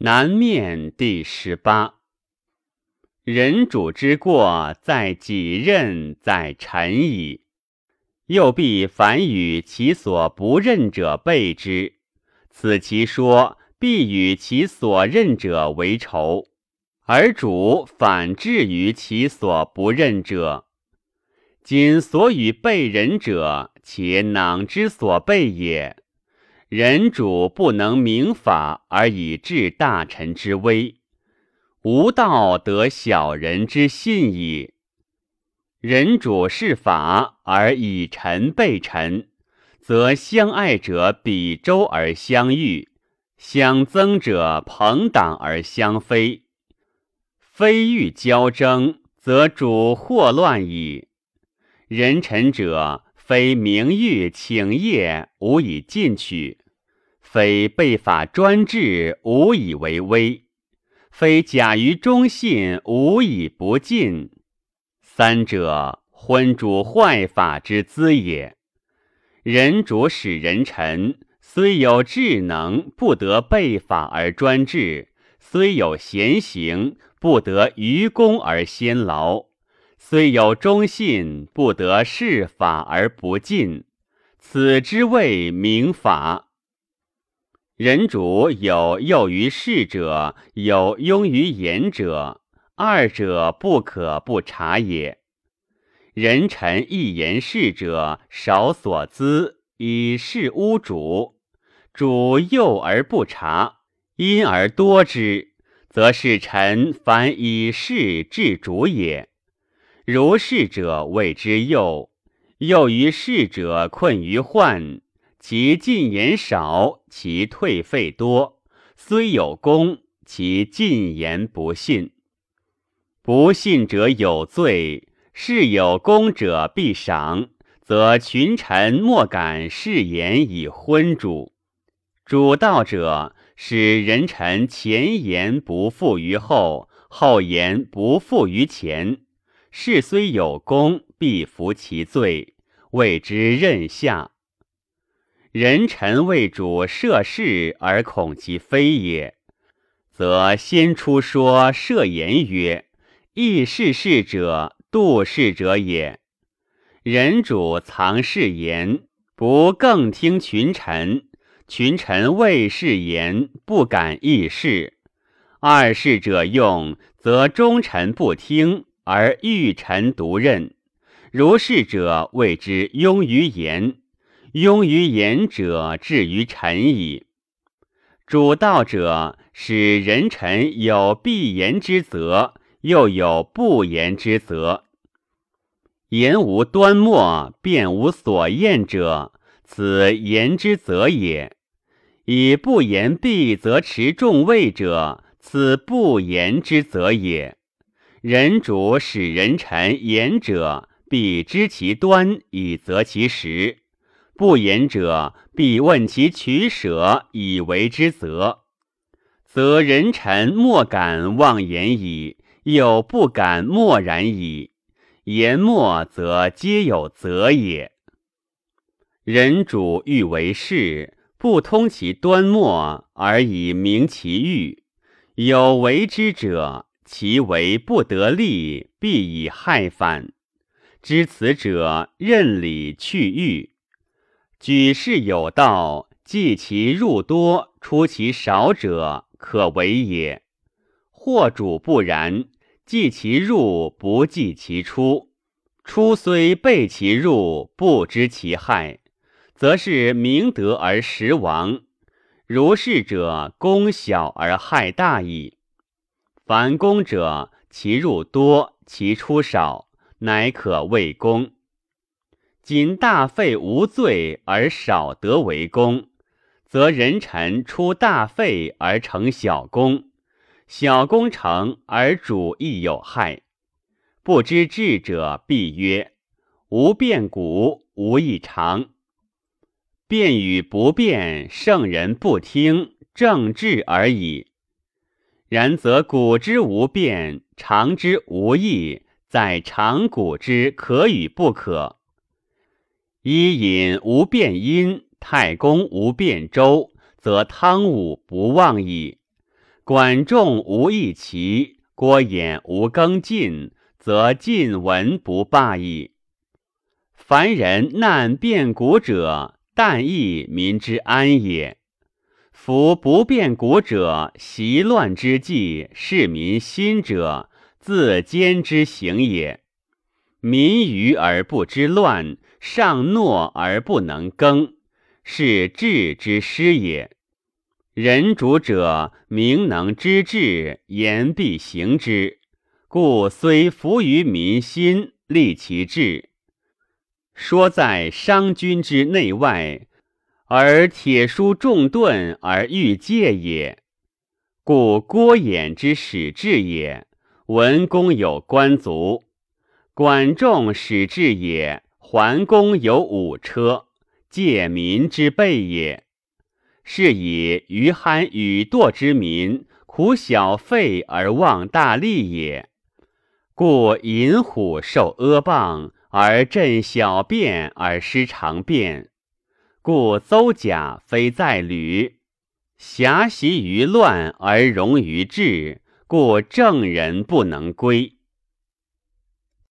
南面第十八。人主之过，在己任，在臣矣。又必凡与其所不任者备之，此其说必与其所任者为仇，而主反至于其所不任者。今所与备人者，且囊之所备也。人主不能明法而以治大臣之威，无道得小人之信矣。人主事法而以臣备臣，则相爱者比周而相遇，相憎者朋党而相非。非欲交争，则主祸乱矣。人臣者。非名誉请业，无以进取；非被法专制，无以为威；非假于忠信，无以不进。三者，昏主坏法之资也。人主使人臣，虽有智能，不得被法而专制；虽有贤行，不得愚公而先劳。虽有忠信，不得事法而不尽，此之谓明法。人主有诱于事者，有庸于言者，二者不可不察也。人臣一言事者，少所资，以事污主；主诱而不察，因而多之，则是臣反以事治主也。如是者谓之诱，诱于事者困于患，其进言少，其退费多。虽有功，其进言不信。不信者有罪，是有功者必赏，则群臣莫敢誓言以昏主。主道者，使人臣前言不负于后，后言不负于前。事虽有功，必服其罪，谓之任下。人臣为主设事而恐其非也，则先出说设言曰：“易事事者，度事者也。”人主藏誓言，不更听群臣；群臣未誓言，不敢议事。二事者用，则忠臣不听。而欲臣独任，如是者谓之庸于言。庸于言者，至于臣矣。主道者，使人臣有必言之责，又有不言之责。言无端末，辩无所厌者，此言之责也；以不言必则持众位者，此不言之责也。人主使人臣言者，必知其端以择其实；不言者，必问其取舍以为之责。则人臣莫敢妄言矣，又不敢默然矣。言默则皆有责也。人主欲为事，不通其端末而以明其欲，有为之者。其为不得利，必以害反。知此者，任理去欲。举事有道，计其入多，出其少者，可为也。或主不然，计其入，不计其出。出虽备其入，不知其害，则是明德而实亡。如是者，功小而害大矣。凡功者，其入多，其出少，乃可谓功。今大费无罪而少得为功，则人臣出大费而成小功，小功成而主亦有害。不知智者必曰：无变古，无异常。变与不变，圣人不听，正治而已。然则古之无变，常之无益，在常古之可与不可。伊尹无变殷，太公无变周，则汤武不忘矣。管仲无异齐，郭衍无更进，则晋文不霸矣。凡人难变古者，但亦民之安也。夫不变古者，习乱之计；是民心者，自坚之行也。民愚而不知乱，上诺而不能更，是治之失也。人主者，明能知治，言必行之，故虽服于民心，立其志。说在商君之内外，而铁书重钝而欲戒也。故郭衍之始治也，文公有官族；管仲始治也，桓公有五车，戒民之备也。是以余憨与惰之民，苦小费而忘大利也。故引虎受阿蚌。而振小便而失长便，故邹甲非在吕；暇习于乱而容于治，故正人不能归。